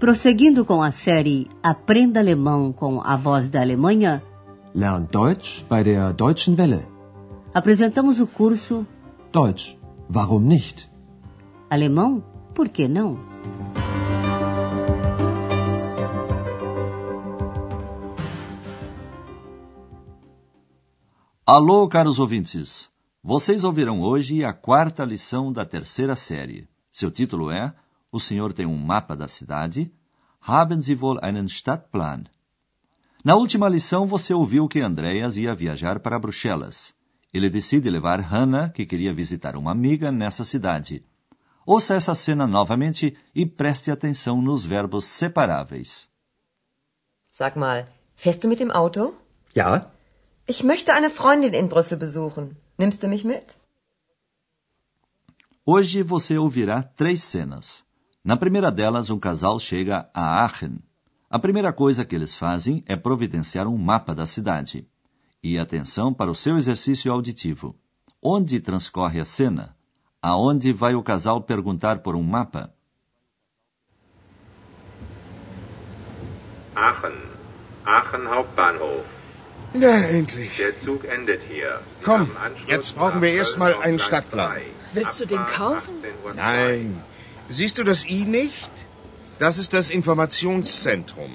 Prosseguindo com a série Aprenda Alemão com a Voz da Alemanha, Lern Deutsch bei der Deutschen Welle. apresentamos o curso Deutsch, warum nicht? Alemão, por que não? Alô, caros ouvintes! Vocês ouvirão hoje a quarta lição da terceira série. Seu título é O senhor tem um mapa da cidade? Haben Sie wohl einen Stadtplan? Na última lição, você ouviu que Andreas ia viajar para Bruxelas. Ele decide levar Hannah, que queria visitar uma amiga nessa cidade. Ouça essa cena novamente e preste atenção nos verbos separáveis. Sag mal, fährst du mit dem Auto? Ja, Ich möchte eine Freundin in Brüssel besuchen. Nimmst du mich mit? Hoje você ouvirá três cenas. Na primeira delas, um casal chega a Aachen. A primeira coisa que eles fazem é providenciar um mapa da cidade. E atenção para o seu exercício auditivo. Onde transcorre a cena? Aonde vai o casal perguntar por um mapa? Aachen. Aachen Hauptbahnhof. Na, endlich. Der Zug endet hier. Komm, jetzt brauchen wir erst mal Köln auf einen Stadtplan. 3. Willst du den kaufen? 18.02 Uhr. Nein. Siehst du das I nicht? Das ist das Informationszentrum.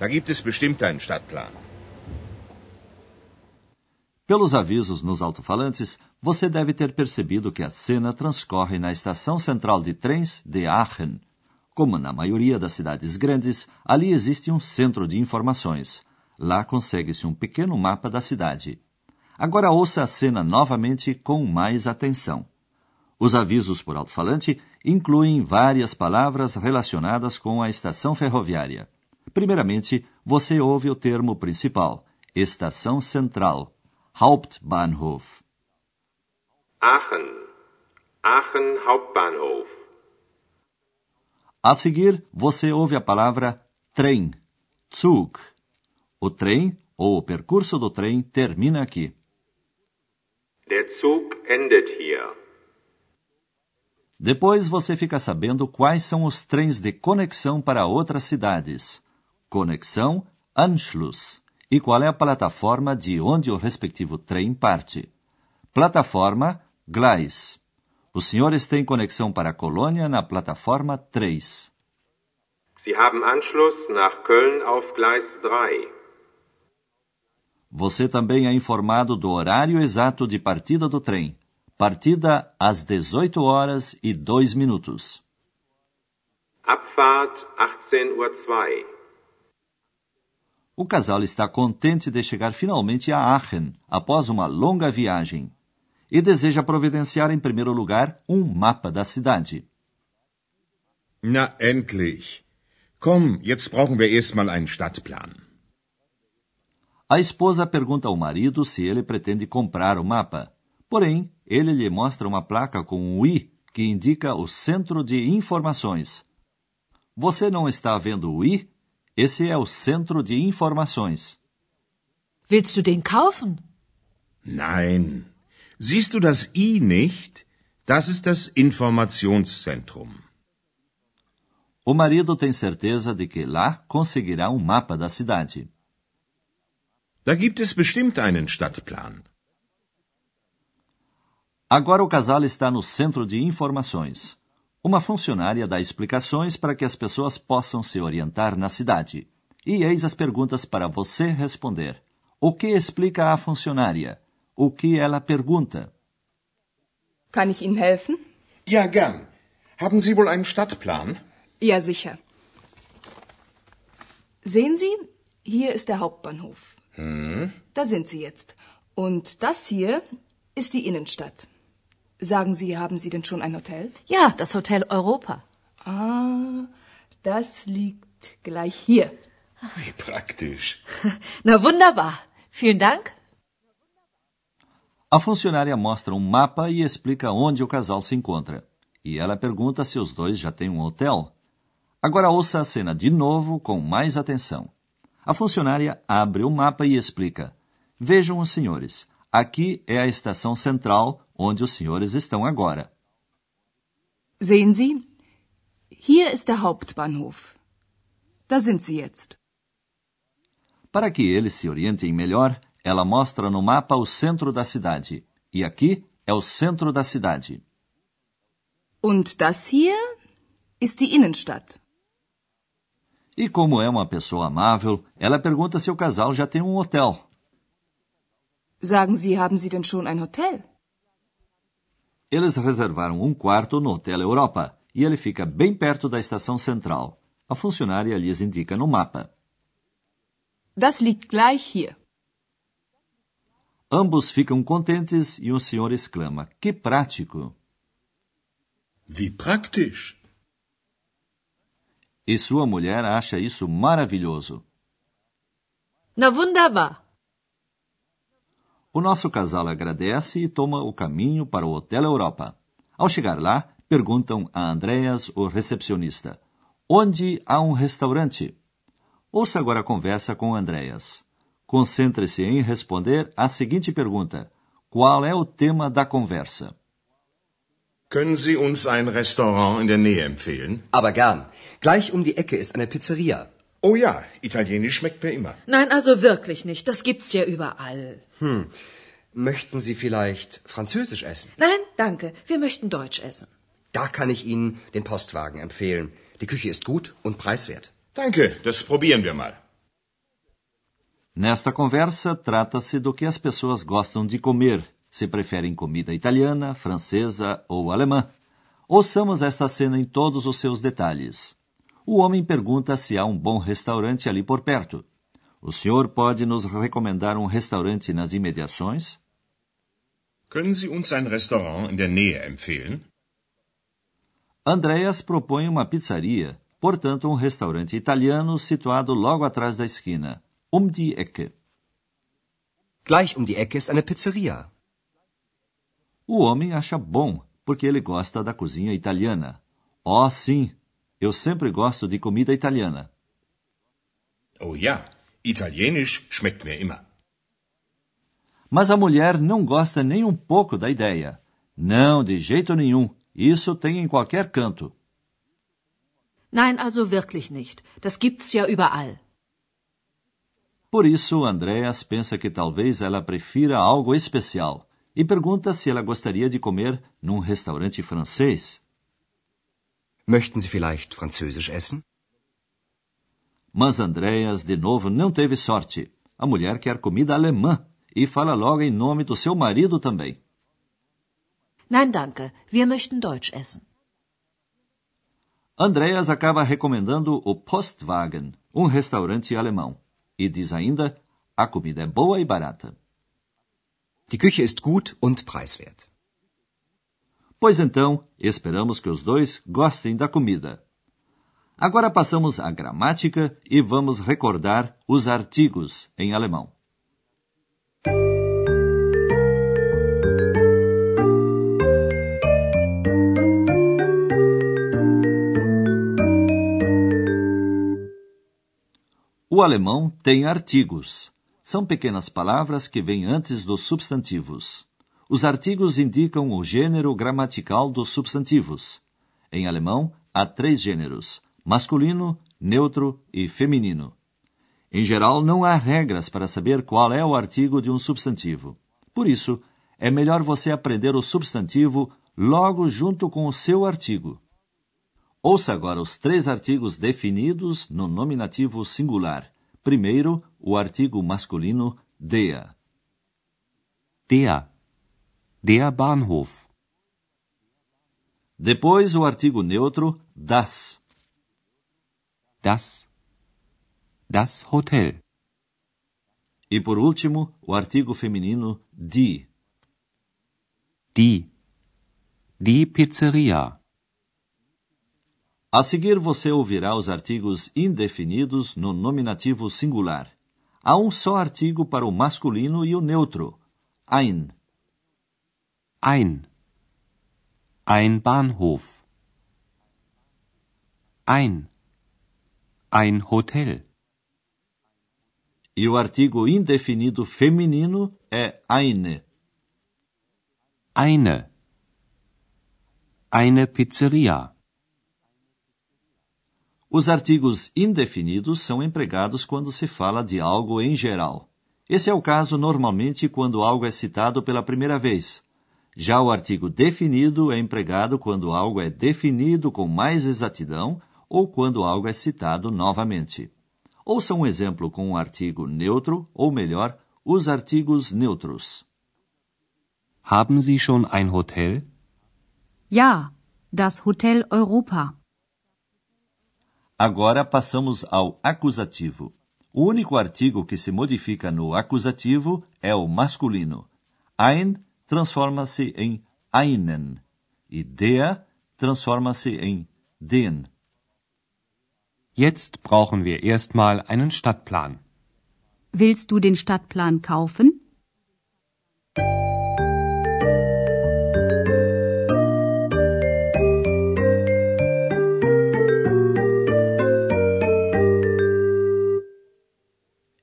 Da gibt es bestimmt einen Stadtplan. Pelos avisos nos alto-falantes, você deve ter percebido que a cena transcorre na estação central de trens de Aachen. Como na maioria das cidades grandes, ali existe um centro de informações. Lá consegue-se um pequeno mapa da cidade. Agora ouça a cena novamente com mais atenção. Os avisos por alto-falante incluem várias palavras relacionadas com a estação ferroviária. Primeiramente, você ouve o termo principal, estação central, Hauptbahnhof. Aachen. Aachen Hauptbahnhof. A seguir, você ouve a palavra trem, Zug. O trem ou o percurso do trem termina aqui. Der Zug endet hier. Depois você fica sabendo quais são os trens de conexão para outras cidades. Conexão, Anschluss. E qual é a plataforma de onde o respectivo trem parte. Plataforma, Gleis. Os senhores têm conexão para a Colônia na plataforma 3. Sie haben Anschluss nach Köln auf Gleis 3. Você também é informado do horário exato de partida do trem. Partida às 18 horas e 2 minutos. Abfahrt 18.02 Uhr. O casal está contente de chegar finalmente a Aachen, após uma longa viagem, e deseja providenciar em primeiro lugar um mapa da cidade. Na, endlich. Komm, jetzt brauchen wir erst mal einen Stadtplan. A esposa pergunta ao marido se ele pretende comprar o mapa. Porém, ele lhe mostra uma placa com um I que indica o Centro de Informações. Você não está vendo o I? Esse é o Centro de Informações. Willst du den kaufen? Nein. Siehst du das I nicht? Das ist das Informationszentrum. O marido tem certeza de que lá conseguirá um mapa da cidade. Da gibt es bestimmt einen Stadtplan. Agora o casal está no centro de informações. Uma funcionária dá explicações para que as pessoas possam se orientar na cidade. E eis as perguntas para você responder. O que explica a funcionária? O que ela pergunta? Kann ich Ihnen helfen? Ja, gern. Haben Sie wohl einen Stadtplan? Ja, sicher. Sehen Sie, hier ist der Hauptbahnhof. Da sind Sie jetzt. Und das hier ist die Innenstadt. Sagen Sie, haben Sie denn schon ein Hotel? Ja, das Hotel Europa. Ah, das liegt gleich hier. Wie praktisch. Na wunderbar. Vielen Dank. A funcionária mostra um mapa e explica onde o casal se encontra. E ela pergunta se os dois já têm um hotel. Agora ouça a cena de novo com mais atenção. A funcionária abre o mapa e explica: Vejam os senhores, aqui é a estação central onde os senhores estão agora. Sehen Sie, hier ist der Hauptbahnhof. da sind sie jetzt. Para que eles se orientem melhor, ela mostra no mapa o centro da cidade. E aqui é o centro da cidade. Und das hier ist die Innenstadt. E como é uma pessoa amável, ela pergunta se o casal já tem um hotel. Sagen Sie, haben Sie denn schon ein Hotel? Eles reservaram um quarto no Hotel Europa e ele fica bem perto da estação central. A funcionária lhes indica no mapa. Das liegt gleich hier. Ambos ficam contentes e o senhor exclama: Que prático! Wie praktisch. E sua mulher acha isso maravilhoso. Na wunderbar. O nosso casal agradece e toma o caminho para o Hotel Europa. Ao chegar lá, perguntam a Andreas, o recepcionista, onde há um restaurante. Ouça agora a conversa com Andreas. Concentre-se em responder a seguinte pergunta: Qual é o tema da conversa? Können Sie uns ein Restaurant in der Nähe empfehlen? Aber gern. Gleich um die Ecke ist eine Pizzeria. Oh ja, italienisch schmeckt mir immer. Nein, also wirklich nicht. Das gibt's ja überall. Hm. Möchten Sie vielleicht Französisch essen? Nein, danke. Wir möchten Deutsch essen. Da kann ich Ihnen den Postwagen empfehlen. Die Küche ist gut und preiswert. Danke, das probieren wir mal. Nesta conversa, trata-se do que as pessoas gostam de comer, se preferem comida italiana, francesa ou alemã. Ouçamos esta cena em todos os seus detalhes. O homem pergunta se há um bom restaurante ali por perto. O senhor pode nos recomendar um restaurante nas imediações? Können Sie uns ein Restaurant in der Nähe empfehlen? Andreas propõe uma pizzaria, portanto, um restaurante italiano situado logo atrás da esquina, um die Ecke. Gleich um die Ecke ist eine Pizzeria. O homem acha bom, porque ele gosta da cozinha italiana. Oh, sim, eu sempre gosto de comida italiana. Oh ja, italienisch schmeckt mir immer. Mas a mulher não gosta nem um pouco da ideia. Não, de jeito nenhum. Isso tem em qualquer canto. Nein, also wirklich nicht. Das gibt's ja überall. Por isso, Andreas pensa que talvez ela prefira algo especial e pergunta se ela gostaria de comer num restaurante francês. Möchten Sie vielleicht Französisch essen? Mas Andreas, de novo, não teve sorte. A mulher quer comida alemã e fala logo em nome do seu marido também. Nein, danke. Wir möchten Deutsch essen. Andreas acaba recomendando o Postwagen, um restaurante alemão, e diz ainda: a comida é boa e barata. Die Küche ist gut und preiswert. Pois então, esperamos que os dois gostem da comida. Agora passamos à gramática e vamos recordar os artigos em alemão. O alemão tem artigos. São pequenas palavras que vêm antes dos substantivos. Os artigos indicam o gênero gramatical dos substantivos. Em alemão, há três gêneros: masculino, neutro e feminino. Em geral, não há regras para saber qual é o artigo de um substantivo. Por isso, é melhor você aprender o substantivo logo junto com o seu artigo. Ouça agora os três artigos definidos no nominativo singular. Primeiro, o artigo masculino der. Der. Der Bahnhof. Depois, o artigo neutro das. Das. Das Hotel. E por último, o artigo feminino die. Die. Die Pizzeria. A seguir, você ouvirá os artigos indefinidos no nominativo singular. Há um só artigo para o masculino e o neutro. Ein. Ein. Ein Bahnhof. Ein. Ein Hotel. E o artigo indefinido feminino é eine. Eine. Eine Pizzeria. Os artigos indefinidos são empregados quando se fala de algo em geral. Esse é o caso normalmente quando algo é citado pela primeira vez. Já o artigo definido é empregado quando algo é definido com mais exatidão ou quando algo é citado novamente. Ouça um exemplo com um artigo neutro, ou melhor, os artigos neutros. Haben Sie schon ein Hotel? Ja, das Hotel Europa. Agora passamos ao acusativo. O único artigo que se modifica no acusativo é o masculino. Ein transforma-se em einen e der transforma-se em den. Jetzt brauchen wir erstmal einen Stadtplan. Willst du den Stadtplan kaufen?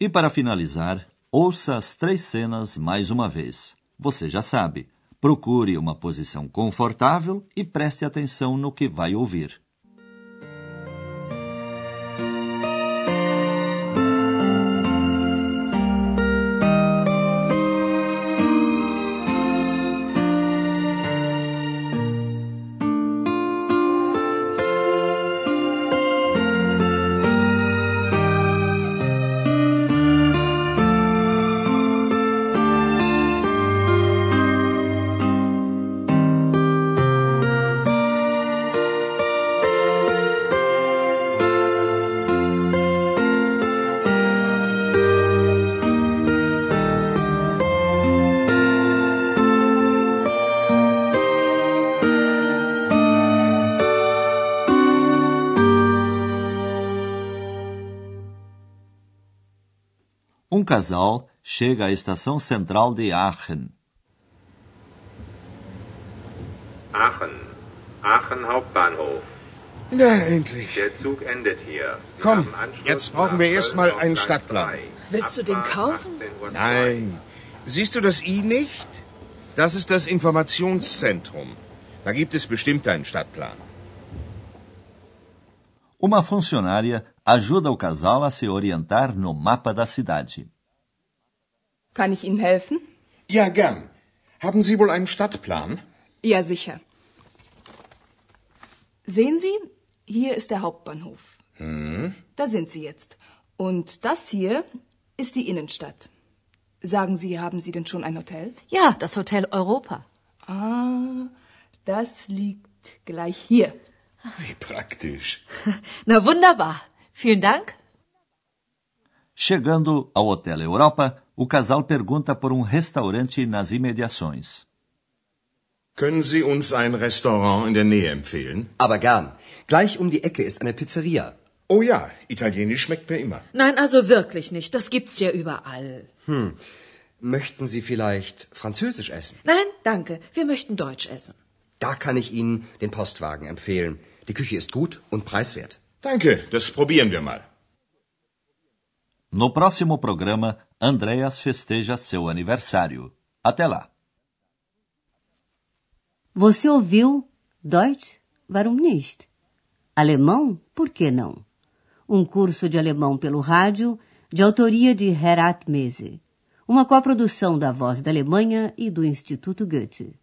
E para finalizar, ouça as três cenas mais uma vez. Você já sabe, procure uma posição confortável e preste atenção no que vai ouvir. Um casal chega à estação central de Aachen. Aachen. Aachen Hauptbahnhof. Na, endlich. Der Zug endet hier. Komm, jetzt brauchen wir erstmal einen Stadtplan. 3. Willst du den kaufen? 18.02 Uhr. Nein. Siehst du das I nicht? Das ist das Informationszentrum. Da gibt es bestimmt einen Stadtplan. Uma funcionária ajuda o casal a se orientar no mapa da cidade. Kann ich Ihnen helfen? Ja, gern. Haben Sie wohl einen Stadtplan? Ja, sicher. Sehen Sie, hier ist der Hauptbahnhof. Da sind Sie jetzt. Und das hier ist die Innenstadt. Sagen Sie, haben Sie denn schon ein Hotel? Ja, das Hotel Europa. Ah, das liegt gleich hier. Wie praktisch. Na wunderbar. Vielen Dank. Chegando ao Hotel Europa, o casal pergunta por um restaurante nas imediações. Können Sie uns ein Restaurant in der Nähe empfehlen? Aber gern. Gleich um die Ecke ist eine Pizzeria. Oh ja, Italienisch schmeckt mir immer. Nein, also wirklich nicht. Das gibt's ja überall. Möchten Sie vielleicht Französisch essen? Nein, danke. Wir möchten Deutsch essen. Da kann ich Ihnen den Postwagen empfehlen. Die Küche ist gut und preiswert. Danke, das probieren wir mal. No próximo programa, Andreas festeja seu aniversário. Até lá! Você ouviu Deutsch? Warum nicht? Alemão? Por que não? Um curso de alemão pelo rádio, de autoria de Herat Mese. Uma coprodução da Voz da Alemanha e do Instituto Goethe.